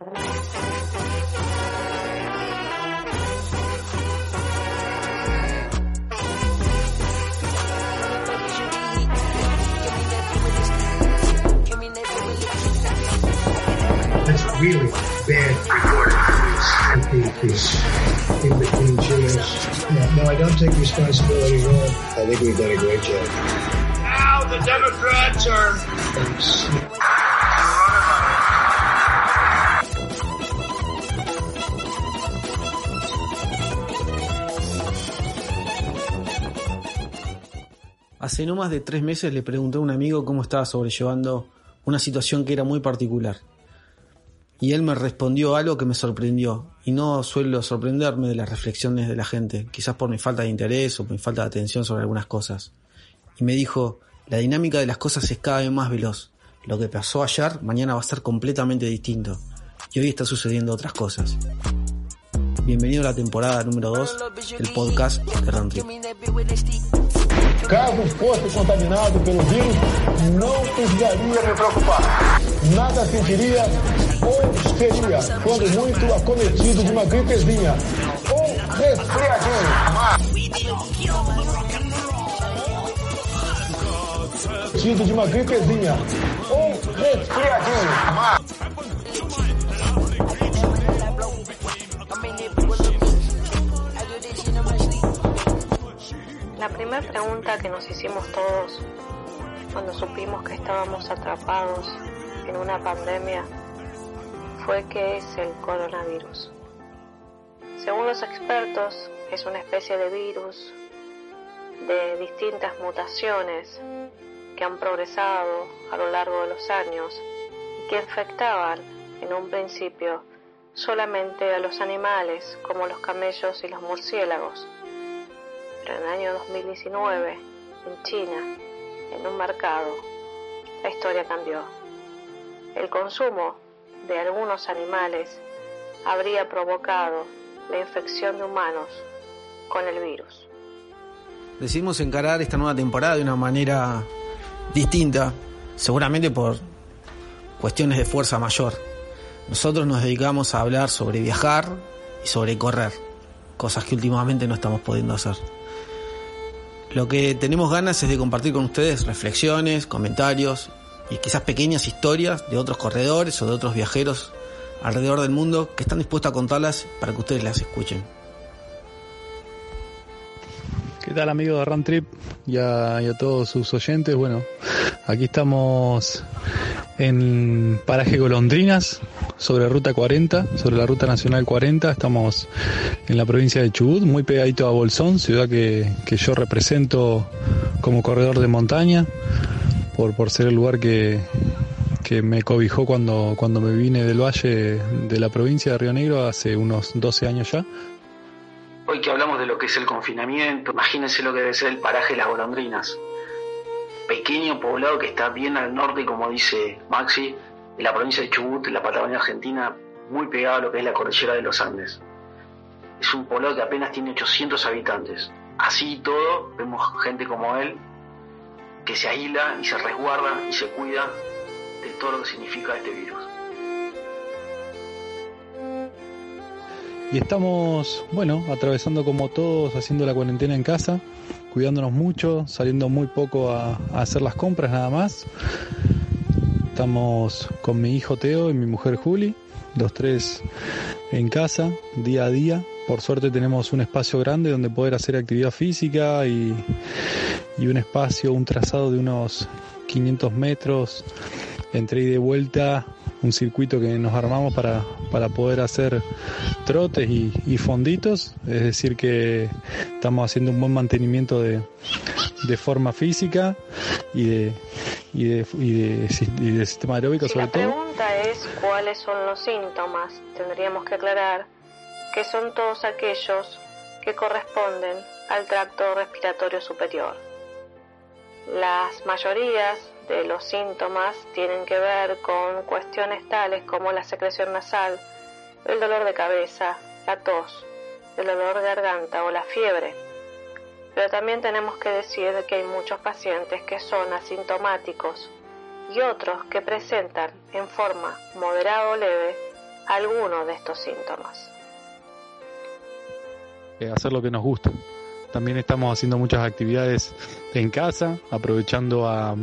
That's really bad recording in between chairs. No, no, I don't take responsibility at all. I think we've done a great job. Now the Democrats are Hace no más de tres meses le pregunté a un amigo cómo estaba sobrellevando una situación que era muy particular. Y él me respondió algo que me sorprendió. Y no suelo sorprenderme de las reflexiones de la gente, quizás por mi falta de interés o por mi falta de atención sobre algunas cosas. Y me dijo, la dinámica de las cosas es cada vez más veloz. Lo que pasó ayer, mañana va a ser completamente distinto. Y hoy está sucediendo otras cosas. Bienvenido a la temporada número 2 del podcast de. Caso fosse contaminado pelo vírus, não precisaria me preocupar. Nada sentiria ou seria, quando muito, acometido de uma gripezinha ou resfriadinho. Tido de uma gripezinha ou resfriadinho. La primera pregunta que nos hicimos todos cuando supimos que estábamos atrapados en una pandemia fue qué es el coronavirus. Según los expertos, es una especie de virus de distintas mutaciones que han progresado a lo largo de los años y que infectaban en un principio solamente a los animales como los camellos y los murciélagos pero en el año 2019, en China, en un mercado, la historia cambió. El consumo de algunos animales habría provocado la infección de humanos con el virus. Decidimos encarar esta nueva temporada de una manera distinta, seguramente por cuestiones de fuerza mayor. Nosotros nos dedicamos a hablar sobre viajar y sobre correr, cosas que últimamente no estamos pudiendo hacer. Lo que tenemos ganas es de compartir con ustedes reflexiones, comentarios y quizás pequeñas historias de otros corredores o de otros viajeros alrededor del mundo que están dispuestos a contarlas para que ustedes las escuchen. ¿Qué tal amigos de Run Trip y a, y a todos sus oyentes? Bueno, aquí estamos en paraje Golondrinas, sobre ruta 40, sobre la ruta nacional 40. Estamos en la provincia de Chubut, muy pegadito a Bolsón, ciudad que, que yo represento como corredor de montaña, por, por ser el lugar que, que me cobijó cuando, cuando me vine del valle de la provincia de Río Negro hace unos 12 años ya. Hoy que hablamos de lo que es el confinamiento, imagínense lo que debe ser el paraje Las Golondrinas. Pequeño poblado que está bien al norte, como dice Maxi, en la provincia de Chubut, la Patagonia Argentina, muy pegado a lo que es la cordillera de los Andes. Es un poblado que apenas tiene 800 habitantes. Así y todo, vemos gente como él que se aísla y se resguarda y se cuida de todo lo que significa este virus. Y estamos, bueno, atravesando como todos, haciendo la cuarentena en casa, cuidándonos mucho, saliendo muy poco a hacer las compras nada más. Estamos con mi hijo Teo y mi mujer Juli, los tres en casa, día a día. Por suerte tenemos un espacio grande donde poder hacer actividad física y, y un espacio, un trazado de unos 500 metros entre ida y vuelta, un circuito que nos armamos para, para poder hacer trotes y, y, fonditos, es decir que estamos haciendo un buen mantenimiento de, de forma física y de, y de, y de, y de sistema aeróbico si sobre la todo. pregunta es cuáles son los síntomas, tendríamos que aclarar que son todos aquellos que corresponden al tracto respiratorio superior. Las mayorías de los síntomas tienen que ver con cuestiones tales como la secreción nasal, el dolor de cabeza, la tos, el dolor de garganta o la fiebre. Pero también tenemos que decir que hay muchos pacientes que son asintomáticos y otros que presentan en forma moderada o leve alguno de estos síntomas. Eh, hacer lo que nos gusta. También estamos haciendo muchas actividades en casa, aprovechando a,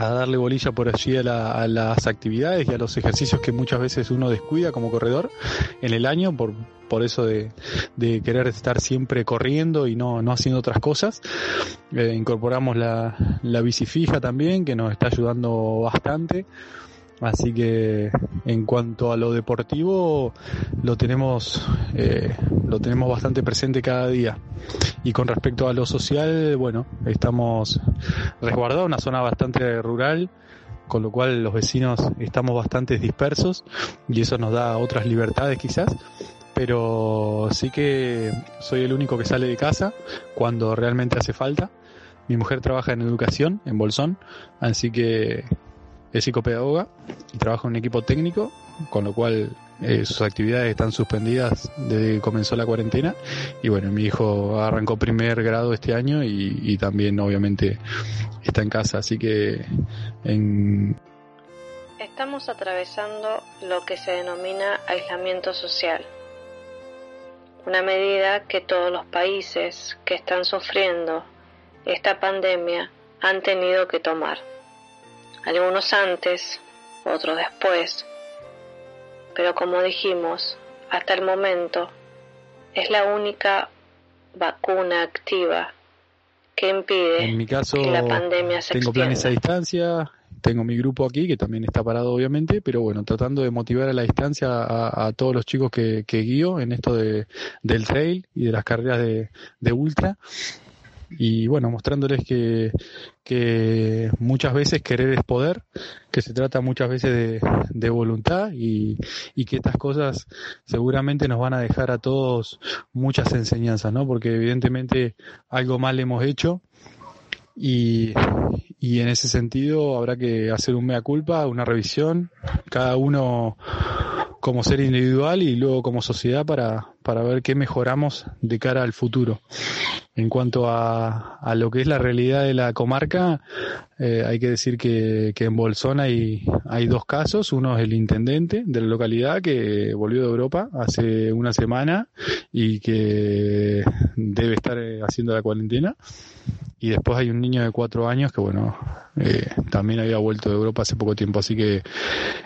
a darle bolilla por allí a, las actividades y a los ejercicios que muchas veces uno descuida como corredor en el año por, por eso de, querer estar siempre corriendo y no, no haciendo otras cosas. Eh, incorporamos la, la bici fija también, que nos está ayudando bastante. Así que en cuanto a lo deportivo, lo tenemos, eh, lo tenemos bastante presente cada día. Y con respecto a lo social, bueno, estamos resguardados, una zona bastante rural, con lo cual los vecinos estamos bastante dispersos y eso nos da otras libertades quizás. Pero sí que soy el único que sale de casa cuando realmente hace falta. Mi mujer trabaja en educación en Bolsón, así que es psicopedagoga y trabaja en un equipo técnico, con lo cual eh, sus actividades están suspendidas desde que comenzó la cuarentena. Y bueno, mi hijo arrancó primer grado este año y, también obviamente está en casa, así que en... Estamos atravesando lo que se denomina aislamiento social, una medida que todos los países que están sufriendo esta pandemia han tenido que tomar algunos antes, otros después, pero como dijimos, hasta el momento es la única vacuna activa que impide en mi caso, que la pandemia se tengo planes a distancia, tengo mi grupo aquí que también está parado obviamente, pero bueno, tratando de motivar a la distancia a, todos los chicos que, guío en esto de, del trail y de las carreras de, de ultra y bueno, mostrándoles que, que muchas veces querer es poder, que se trata muchas veces de, de voluntad y, y, que estas cosas seguramente nos van a dejar a todos muchas enseñanzas, ¿no? Porque evidentemente algo mal hemos hecho y, y en ese sentido habrá que hacer un mea culpa, una revisión, cada uno como ser individual y luego como sociedad para, para ver qué mejoramos de cara al futuro. En cuanto a, a lo que es la realidad de la comarca, eh, hay que decir que, que en Bolsón hay, hay dos casos. Uno es el intendente de la localidad que volvió de Europa hace una semana y que debe estar eh, haciendo la cuarentena. Y después hay un niño de cuatro años que, bueno, eh, también había vuelto de Europa hace poco tiempo. Así que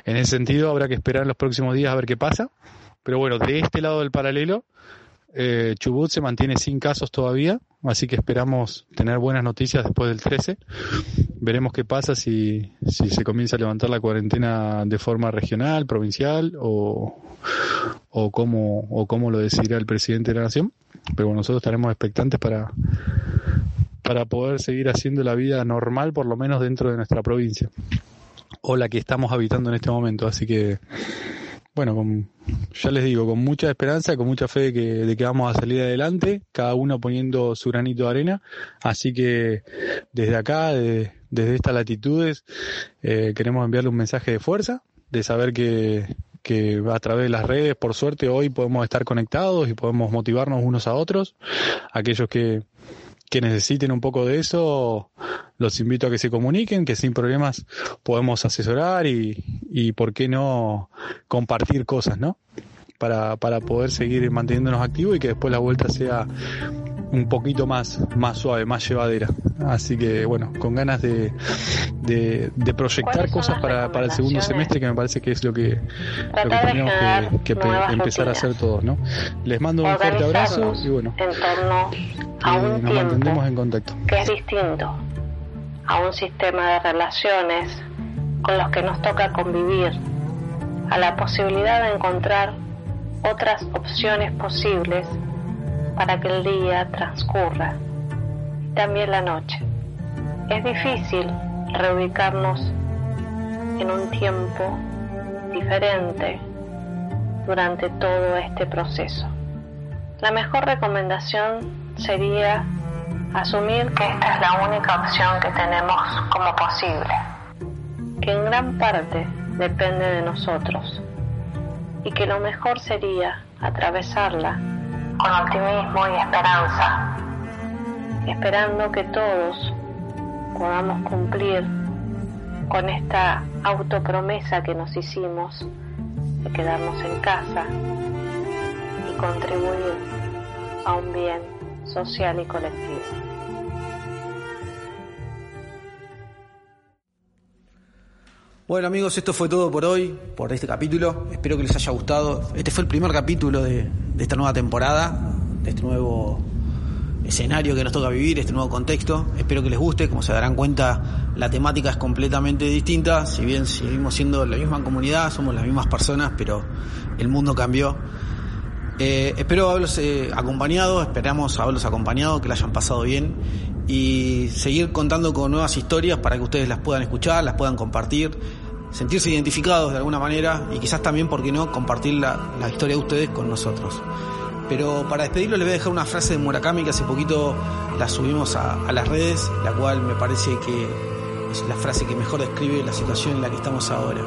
en ese sentido habrá que esperar los próximos días a ver qué pasa. Pero bueno, de este lado del paralelo, eh, Chubut se mantiene sin casos todavía, así que esperamos tener buenas noticias después del 13. Veremos qué pasa si, si se comienza a levantar la cuarentena de forma regional, provincial o, o, cómo, o cómo lo decidirá el presidente de la nación. Pero bueno, nosotros estaremos expectantes para, para poder seguir haciendo la vida normal, por lo menos dentro de nuestra provincia o la que estamos habitando en este momento. Así que bueno, con, ya les digo, con mucha esperanza, con mucha fe de que, de que vamos a salir adelante, cada uno poniendo su granito de arena. Así que desde acá, desde estas latitudes, eh, queremos enviarle un mensaje de fuerza, de saber que, que a través de las redes, por suerte, hoy podemos estar conectados y podemos motivarnos unos a otros. Aquellos que, que necesiten un poco de eso, los invito a que se comuniquen, que sin problemas podemos asesorar y, y por qué no compartir cosas, ¿no? Para, para poder seguir manteniéndonos activos y que después la vuelta sea un poquito más, más suave, más llevadera. Así que bueno, con ganas de, de, proyectar cosas para, para el segundo semestre que me parece que es lo que, lo que tenemos que, empezar a hacer todos, ¿no? Les mando un fuerte abrazo y bueno, nos mantendremos en contacto. Que es distinto a un sistema de relaciones con los que nos toca convivir, a la posibilidad de encontrar otras opciones posibles para que el día transcurra, también la noche. Es difícil reubicarnos en un tiempo diferente durante todo este proceso. La mejor recomendación sería asumir que esta es la única opción que tenemos como posible, que en gran parte depende de nosotros y que lo mejor sería atravesarla con optimismo y esperanza, esperando que todos podamos cumplir con esta autopromesa que nos hicimos de quedarnos en casa y contribuir a un bien social y colectivo. Bueno amigos, esto fue todo por hoy, por este capítulo. Espero que les haya gustado. Este fue el primer capítulo de, esta nueva temporada, de este nuevo escenario que nos toca vivir, este nuevo contexto. Espero que les guste, como se darán cuenta, la temática es completamente distinta, si bien seguimos siendo la misma comunidad, somos las mismas personas, pero el mundo cambió. Eh, espero haberlos eh, acompañado, esperamos haberlos acompañado, que la hayan pasado bien y seguir contando con nuevas historias para que ustedes las puedan escuchar, las puedan compartir, sentirse identificados de alguna manera y quizás también, ¿por qué no?, compartir la, la historia de ustedes con nosotros. Pero para despedirlo les voy a dejar una frase de Murakami que hace poquito la subimos a, a, las redes, la cual me parece que es la frase que mejor describe la situación en la que estamos ahora.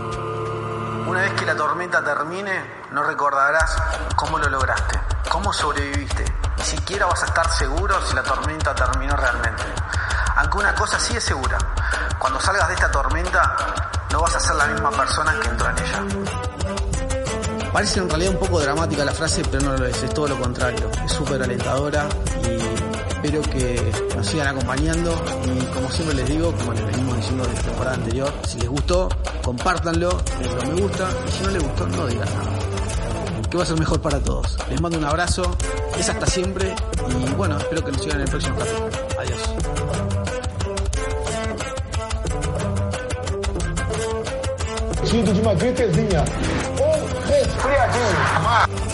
Una vez que la tormenta termine, no recordarás cómo lo lograste, cómo sobreviviste. Ni siquiera vas a estar seguro si la tormenta terminó realmente. Aunque una cosa sí es segura, cuando salgas de esta tormenta no vas a ser la misma persona que entró en ella. Parece en realidad un poco dramática la frase, pero no lo es, es todo lo contrario. Es súper alentadora y espero que nos sigan acompañando y como siempre les digo, como les venimos diciendo desde la temporada anterior, si les gustó, compártanlo, denle me gusta y si no les gustó, no digan nada. Que va a ser mejor para todos. Les mando un abrazo, es hasta siempre y bueno, espero que nos sigan en el próximo capítulo. Adiós. de uma gripezinha resfriadinho.